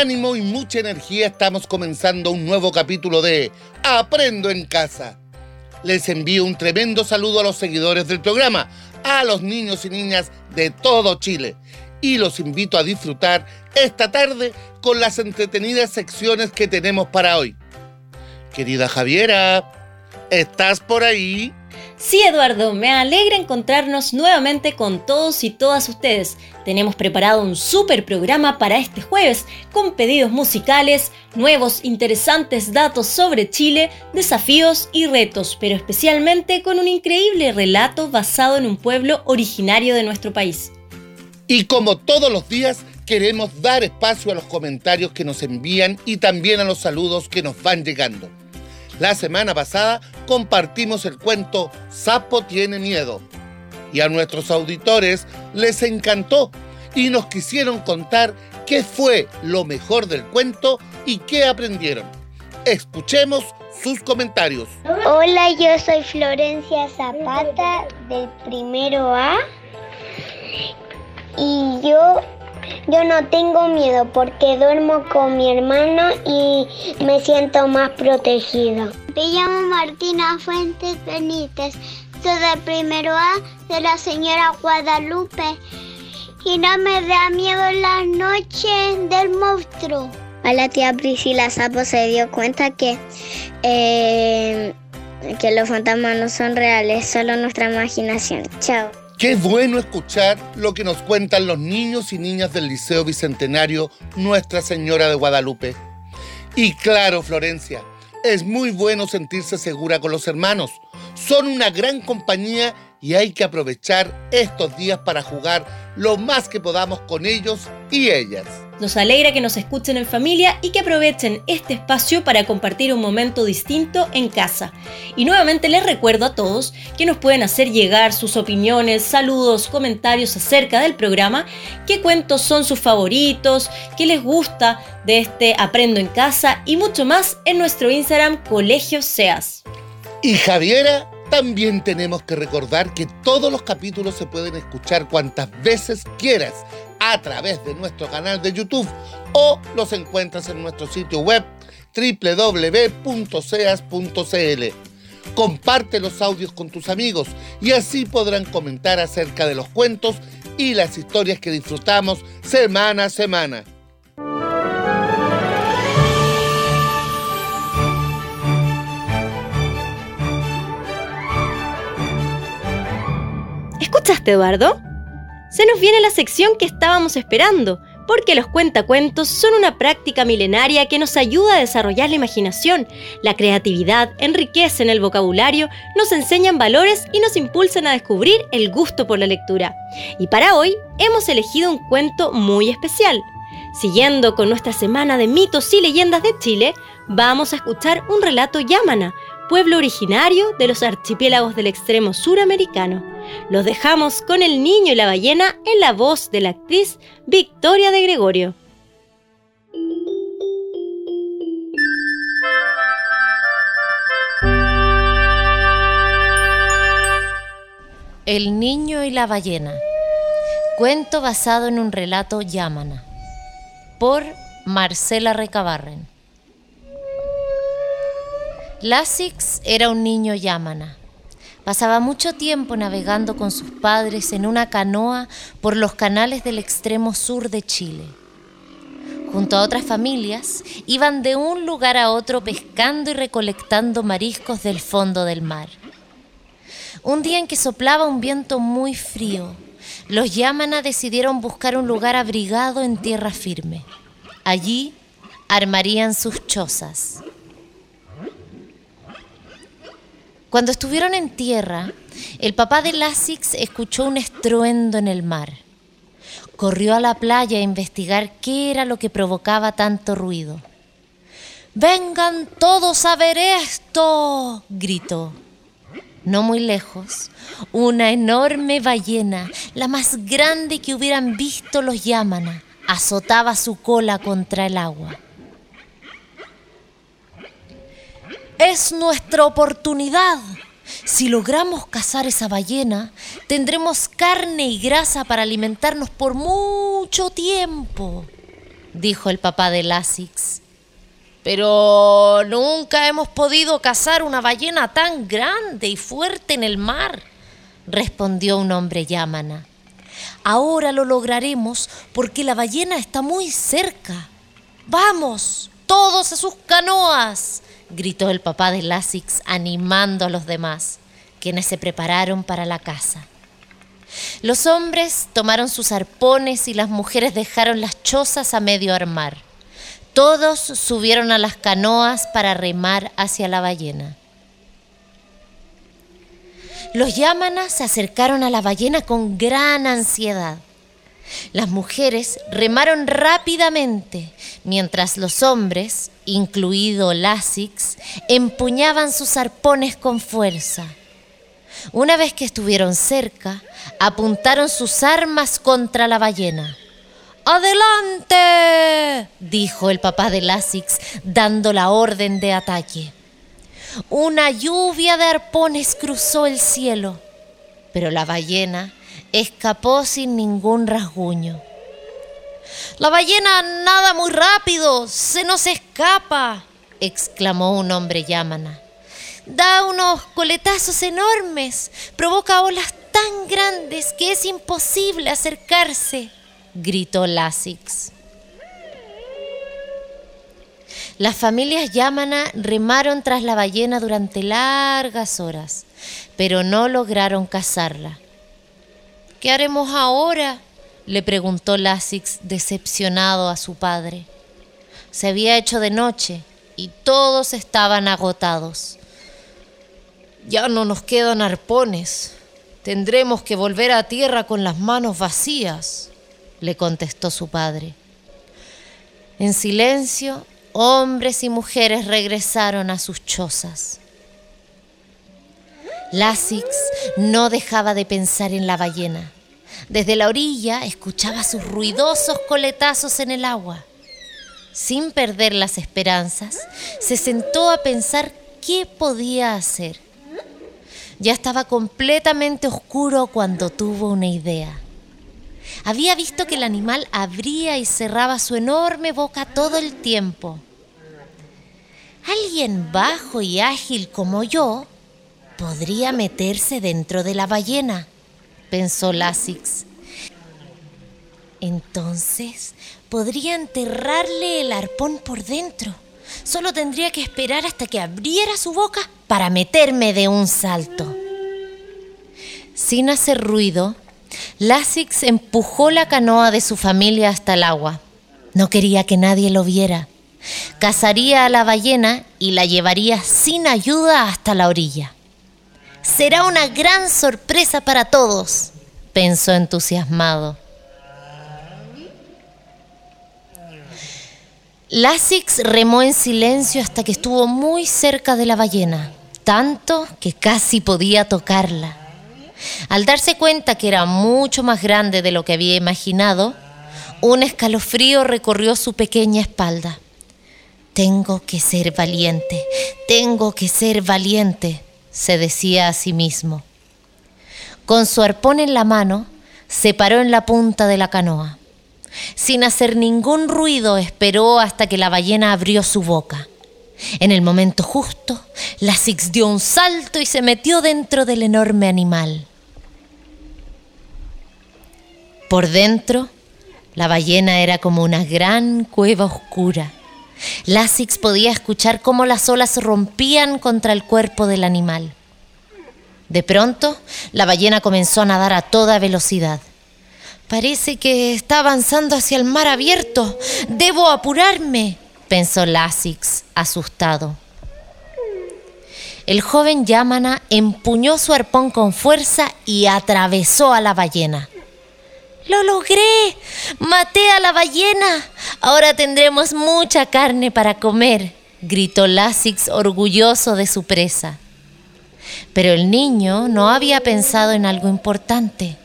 ánimo y mucha energía estamos comenzando un nuevo capítulo de Aprendo en casa. Les envío un tremendo saludo a los seguidores del programa, a los niños y niñas de todo Chile y los invito a disfrutar esta tarde con las entretenidas secciones que tenemos para hoy. Querida Javiera, ¿estás por ahí? Sí, Eduardo, me alegra encontrarnos nuevamente con todos y todas ustedes. Tenemos preparado un súper programa para este jueves, con pedidos musicales, nuevos interesantes datos sobre Chile, desafíos y retos, pero especialmente con un increíble relato basado en un pueblo originario de nuestro país. Y como todos los días, queremos dar espacio a los comentarios que nos envían y también a los saludos que nos van llegando. La semana pasada compartimos el cuento Sapo tiene miedo. Y a nuestros auditores les encantó y nos quisieron contar qué fue lo mejor del cuento y qué aprendieron. Escuchemos sus comentarios. Hola, yo soy Florencia Zapata del primero A y yo yo no tengo miedo porque duermo con mi hermano y me siento más protegida. Me llamo Martina Fuentes Benítez. Soy del primero A de la señora Guadalupe. Y no me da miedo la noche del monstruo. A la tía Priscila Sapo se dio cuenta que, eh, que los fantasmas no son reales, solo nuestra imaginación. Chao. Qué bueno escuchar lo que nos cuentan los niños y niñas del Liceo Bicentenario Nuestra Señora de Guadalupe. Y claro, Florencia, es muy bueno sentirse segura con los hermanos. Son una gran compañía y hay que aprovechar estos días para jugar lo más que podamos con ellos y ellas. Nos alegra que nos escuchen en familia y que aprovechen este espacio para compartir un momento distinto en casa. Y nuevamente les recuerdo a todos que nos pueden hacer llegar sus opiniones, saludos, comentarios acerca del programa, qué cuentos son sus favoritos, qué les gusta de este Aprendo en casa y mucho más en nuestro Instagram Colegio Seas. Y Javiera también tenemos que recordar que todos los capítulos se pueden escuchar cuantas veces quieras a través de nuestro canal de YouTube o los encuentras en nuestro sitio web www.seas.cl. Comparte los audios con tus amigos y así podrán comentar acerca de los cuentos y las historias que disfrutamos semana a semana. ¿Escuchaste, Eduardo? Se nos viene la sección que estábamos esperando, porque los cuentacuentos son una práctica milenaria que nos ayuda a desarrollar la imaginación, la creatividad, enriquecen el vocabulario, nos enseñan valores y nos impulsan a descubrir el gusto por la lectura. Y para hoy hemos elegido un cuento muy especial. Siguiendo con nuestra semana de mitos y leyendas de Chile, vamos a escuchar un relato yámana, pueblo originario de los archipiélagos del extremo suramericano. Los dejamos con el niño y la ballena en la voz de la actriz Victoria de Gregorio. El niño y la ballena. Cuento basado en un relato yámana. Por Marcela Recabarren. Lasix era un niño yámana. Pasaba mucho tiempo navegando con sus padres en una canoa por los canales del extremo sur de Chile. Junto a otras familias, iban de un lugar a otro pescando y recolectando mariscos del fondo del mar. Un día en que soplaba un viento muy frío, los Yamana decidieron buscar un lugar abrigado en tierra firme. Allí armarían sus chozas. Cuando estuvieron en tierra, el papá de Lasix escuchó un estruendo en el mar. Corrió a la playa a investigar qué era lo que provocaba tanto ruido. ¡Vengan todos a ver esto! gritó. No muy lejos, una enorme ballena, la más grande que hubieran visto los Yamana, azotaba su cola contra el agua. Es nuestra oportunidad. Si logramos cazar esa ballena, tendremos carne y grasa para alimentarnos por mucho tiempo. dijo el papá de Lasix. Pero nunca hemos podido cazar una ballena tan grande y fuerte en el mar, respondió un hombre yámana. Ahora lo lograremos porque la ballena está muy cerca. ¡Vamos! ¡Todos a sus canoas! gritó el papá de Lasix animando a los demás, quienes se prepararon para la caza. Los hombres tomaron sus arpones y las mujeres dejaron las chozas a medio armar. Todos subieron a las canoas para remar hacia la ballena. Los yámanas se acercaron a la ballena con gran ansiedad. Las mujeres remaron rápidamente, mientras los hombres, incluido Lasix, empuñaban sus arpones con fuerza. Una vez que estuvieron cerca, apuntaron sus armas contra la ballena. ¡Adelante! dijo el papá de Lasix, dando la orden de ataque. Una lluvia de arpones cruzó el cielo, pero la ballena escapó sin ningún rasguño. La ballena nada muy rápido, se nos escapa, exclamó un hombre yámana da unos coletazos enormes, provoca olas tan grandes que es imposible acercarse, gritó Lasix. Las familias Yamana remaron tras la ballena durante largas horas, pero no lograron cazarla. ¿Qué haremos ahora? le preguntó Lasix decepcionado a su padre. Se había hecho de noche y todos estaban agotados. Ya no nos quedan arpones. Tendremos que volver a tierra con las manos vacías, le contestó su padre. En silencio, hombres y mujeres regresaron a sus chozas. Lasix no dejaba de pensar en la ballena. Desde la orilla escuchaba sus ruidosos coletazos en el agua. Sin perder las esperanzas, se sentó a pensar qué podía hacer. Ya estaba completamente oscuro cuando tuvo una idea. Había visto que el animal abría y cerraba su enorme boca todo el tiempo. Alguien bajo y ágil como yo podría meterse dentro de la ballena, pensó Lasix. Entonces podría enterrarle el arpón por dentro. Solo tendría que esperar hasta que abriera su boca para meterme de un salto. Sin hacer ruido, Lasix empujó la canoa de su familia hasta el agua. No quería que nadie lo viera. Cazaría a la ballena y la llevaría sin ayuda hasta la orilla. Será una gran sorpresa para todos, pensó entusiasmado. Lasix remó en silencio hasta que estuvo muy cerca de la ballena, tanto que casi podía tocarla. Al darse cuenta que era mucho más grande de lo que había imaginado, un escalofrío recorrió su pequeña espalda. Tengo que ser valiente, tengo que ser valiente, se decía a sí mismo. Con su arpón en la mano, se paró en la punta de la canoa. Sin hacer ningún ruido esperó hasta que la ballena abrió su boca. En el momento justo, la Six dio un salto y se metió dentro del enorme animal. Por dentro, la ballena era como una gran cueva oscura. Lasix podía escuchar cómo las olas rompían contra el cuerpo del animal. De pronto, la ballena comenzó a nadar a toda velocidad. Parece que está avanzando hacia el mar abierto. Debo apurarme, pensó Lasix, asustado. El joven Yamana empuñó su arpón con fuerza y atravesó a la ballena. ¡Lo logré! ¡Maté a la ballena! Ahora tendremos mucha carne para comer, gritó Lasix orgulloso de su presa. Pero el niño no había pensado en algo importante.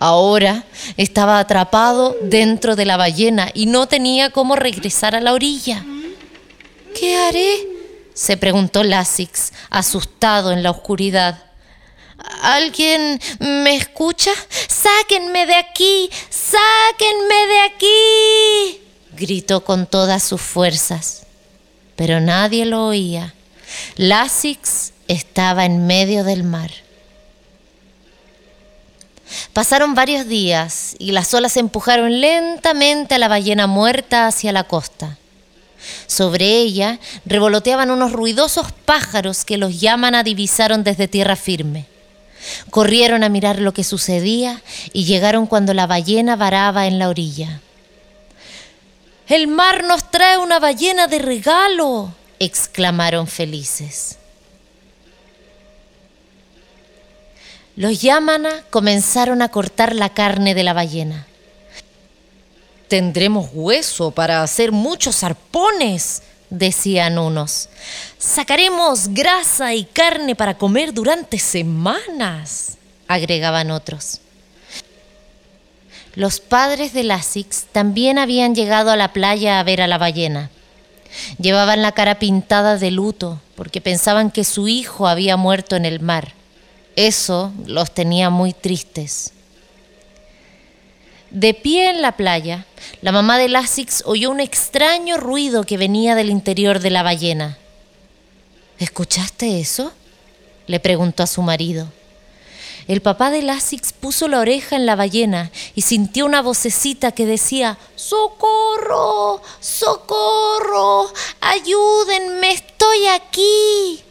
Ahora estaba atrapado dentro de la ballena y no tenía cómo regresar a la orilla. ¿Qué haré? se preguntó Lasix, asustado en la oscuridad. ¿Alguien me escucha? ¡Sáquenme de aquí! ¡Sáquenme de aquí! gritó con todas sus fuerzas, pero nadie lo oía. Lasix estaba en medio del mar. Pasaron varios días y las olas empujaron lentamente a la ballena muerta hacia la costa. Sobre ella revoloteaban unos ruidosos pájaros que los a divisaron desde tierra firme. Corrieron a mirar lo que sucedía y llegaron cuando la ballena varaba en la orilla. El mar nos trae una ballena de regalo, exclamaron felices. Los Yamana comenzaron a cortar la carne de la ballena. Tendremos hueso para hacer muchos arpones, decían unos. Sacaremos grasa y carne para comer durante semanas, agregaban otros. Los padres de Lasix también habían llegado a la playa a ver a la ballena. Llevaban la cara pintada de luto porque pensaban que su hijo había muerto en el mar. Eso los tenía muy tristes. De pie en la playa, la mamá de Lasix oyó un extraño ruido que venía del interior de la ballena. ¿Escuchaste eso? le preguntó a su marido. El papá de Lasix puso la oreja en la ballena y sintió una vocecita que decía, ¡Socorro! ¡Socorro! ¡Ayúdenme! ¡Estoy aquí!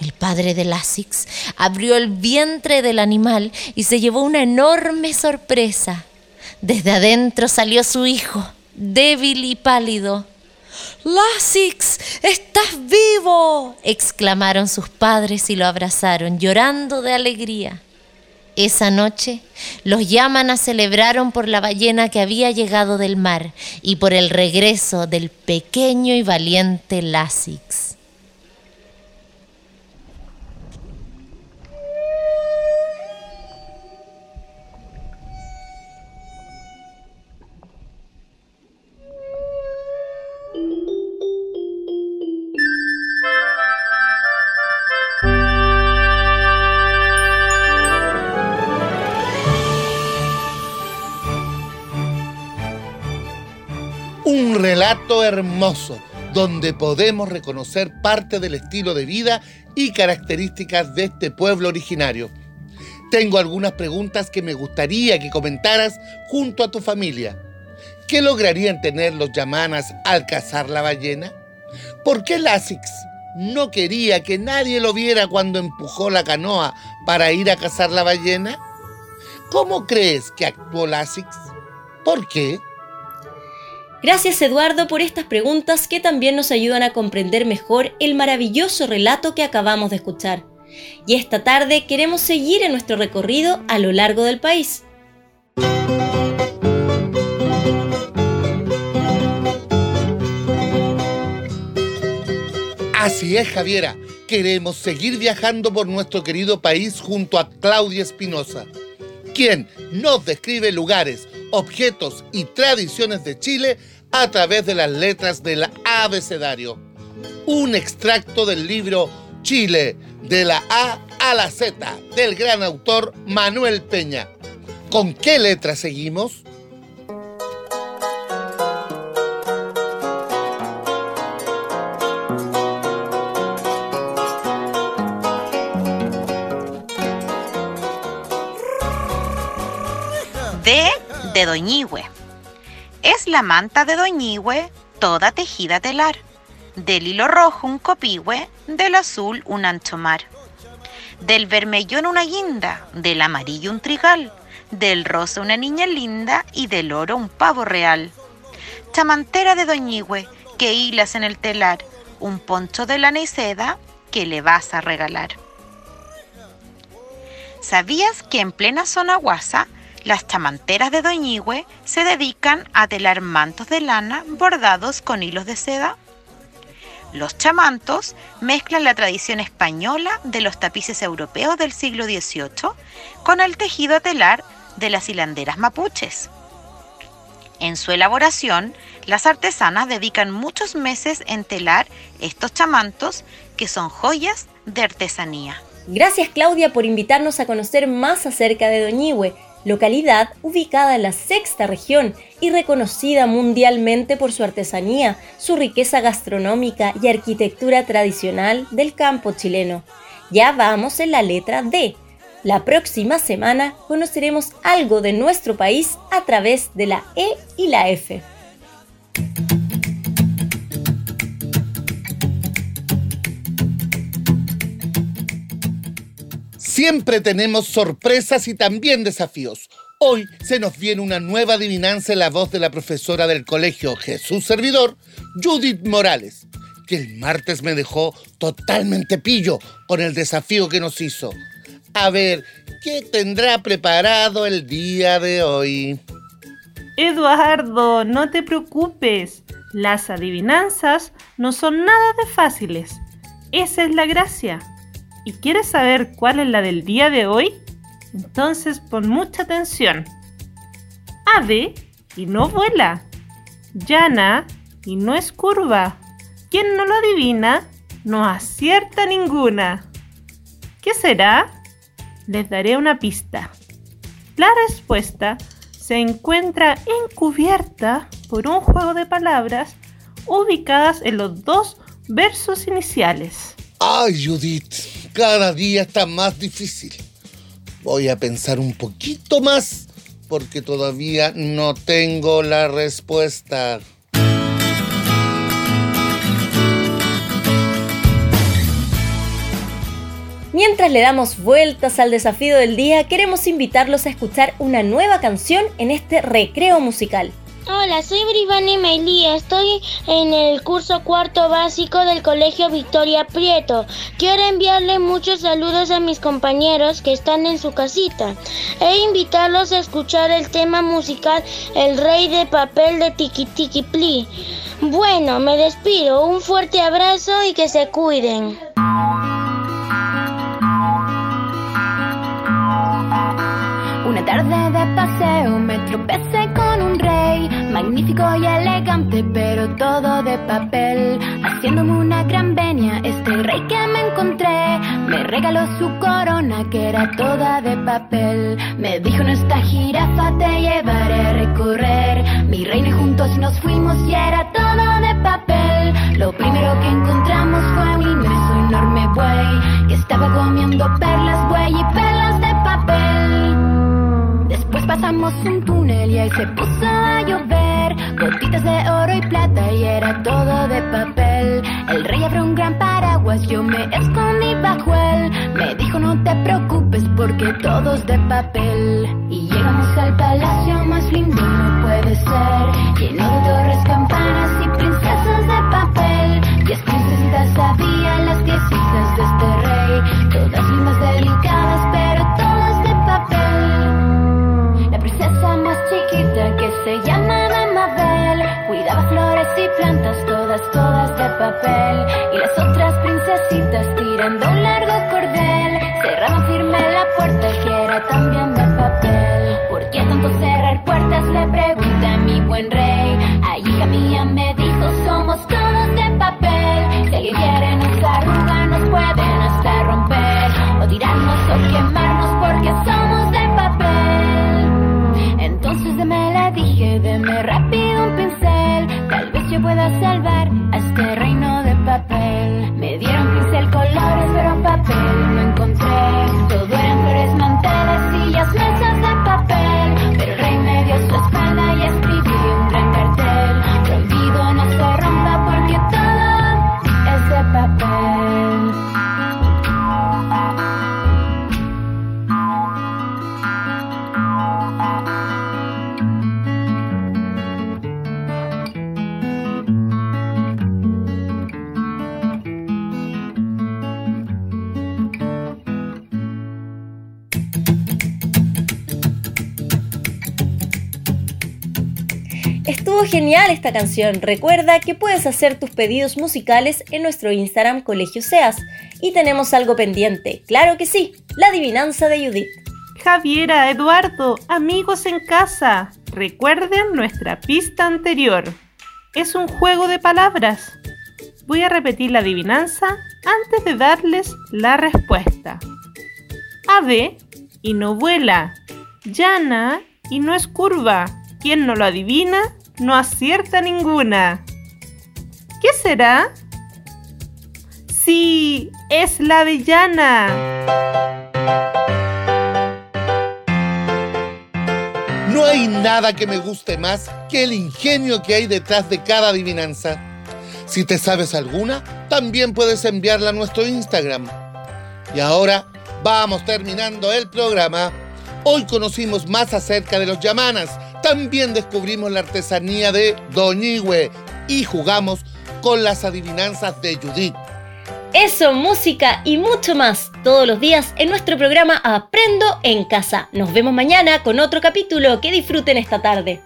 El padre de Lasix abrió el vientre del animal y se llevó una enorme sorpresa. Desde adentro salió su hijo, débil y pálido. Lasix, estás vivo, exclamaron sus padres y lo abrazaron, llorando de alegría. Esa noche, los Yamana celebraron por la ballena que había llegado del mar y por el regreso del pequeño y valiente Lasix. Relato hermoso donde podemos reconocer parte del estilo de vida y características de este pueblo originario. Tengo algunas preguntas que me gustaría que comentaras junto a tu familia. ¿Qué lograrían tener los yamanas al cazar la ballena? ¿Por qué Lasix no quería que nadie lo viera cuando empujó la canoa para ir a cazar la ballena? ¿Cómo crees que actuó Lasix? ¿Por qué? Gracias Eduardo por estas preguntas que también nos ayudan a comprender mejor el maravilloso relato que acabamos de escuchar. Y esta tarde queremos seguir en nuestro recorrido a lo largo del país. Así es, Javiera. Queremos seguir viajando por nuestro querido país junto a Claudia Espinosa, quien nos describe lugares, objetos y tradiciones de Chile a través de las letras del abecedario. Un extracto del libro Chile, de la A a la Z, del gran autor Manuel Peña. ¿Con qué letra seguimos? D de Doñigüe. Es la manta de Doñigüe, toda tejida telar. Del hilo rojo un copihue, del azul un ancho mar. Del vermellón una guinda, del amarillo un trigal, del rosa una niña linda y del oro un pavo real. Chamantera de Doñigüe, que hilas en el telar, un poncho de lana y seda que le vas a regalar. ¿Sabías que en plena zona guasa las chamanteras de Doñigüe se dedican a telar mantos de lana bordados con hilos de seda. Los chamantos mezclan la tradición española de los tapices europeos del siglo XVIII con el tejido telar de las hilanderas mapuches. En su elaboración, las artesanas dedican muchos meses en telar estos chamantos que son joyas de artesanía. Gracias Claudia por invitarnos a conocer más acerca de Doñihue localidad ubicada en la sexta región y reconocida mundialmente por su artesanía, su riqueza gastronómica y arquitectura tradicional del campo chileno. Ya vamos en la letra D. La próxima semana conoceremos algo de nuestro país a través de la E y la F. Siempre tenemos sorpresas y también desafíos. Hoy se nos viene una nueva adivinanza en la voz de la profesora del colegio Jesús Servidor, Judith Morales, que el martes me dejó totalmente pillo con el desafío que nos hizo. A ver, ¿qué tendrá preparado el día de hoy? Eduardo, no te preocupes. Las adivinanzas no son nada de fáciles. Esa es la gracia. ¿Y quieres saber cuál es la del día de hoy? Entonces pon mucha atención. Ave y no vuela. Llana y no es curva. Quien no lo adivina, no acierta ninguna. ¿Qué será? Les daré una pista. La respuesta se encuentra encubierta por un juego de palabras ubicadas en los dos versos iniciales. Ay, Judith, cada día está más difícil. Voy a pensar un poquito más porque todavía no tengo la respuesta. Mientras le damos vueltas al desafío del día, queremos invitarlos a escuchar una nueva canción en este recreo musical. Hola, soy Brivani Meilí, estoy en el curso cuarto básico del Colegio Victoria Prieto. Quiero enviarle muchos saludos a mis compañeros que están en su casita e invitarlos a escuchar el tema musical El Rey de Papel de Tiki Tiki Pli. Bueno, me despido, un fuerte abrazo y que se cuiden. Tarde de paseo me tropecé con un rey, magnífico y elegante, pero todo de papel. Haciéndome una gran venia, este rey que me encontré me regaló su corona que era toda de papel. Me dijo, en esta jirafa te llevaré a recorrer. Mi reina y juntos nos fuimos y era todo de papel. Lo primero que encontramos fue un inmenso, enorme buey que estaba comiendo perlas, buey y perlas Pasamos un túnel y ahí se puso a llover. Gotitas de oro y plata y era todo de papel. El rey abrió un gran paraguas, yo me escondí bajo él. Me dijo no te preocupes porque todo es de papel. Y llegamos al palacio más lindo, no puede ser. Lleno de torres, campanas y princesas de papel. Diez princesitas había se llama Mabel Cuidaba flores y plantas, todas, todas de papel. Y las otras princesitas tirando un largo cordel. Cerraban firme la puerta que era también esta canción. Recuerda que puedes hacer tus pedidos musicales en nuestro Instagram Colegio Seas. Y tenemos algo pendiente, claro que sí, la adivinanza de Judith. Javiera, Eduardo, amigos en casa, recuerden nuestra pista anterior. Es un juego de palabras. Voy a repetir la adivinanza antes de darles la respuesta. Ave y no vuela. llana y no es curva. Quien no lo adivina, no acierta ninguna. ¿Qué será? Sí, es la avellana. No hay nada que me guste más que el ingenio que hay detrás de cada adivinanza. Si te sabes alguna, también puedes enviarla a nuestro Instagram. Y ahora vamos terminando el programa. Hoy conocimos más acerca de los yamanas, también descubrimos la artesanía de Doñigüe y jugamos con las adivinanzas de Judith. Eso, música y mucho más todos los días en nuestro programa Aprendo en Casa. Nos vemos mañana con otro capítulo. Que disfruten esta tarde.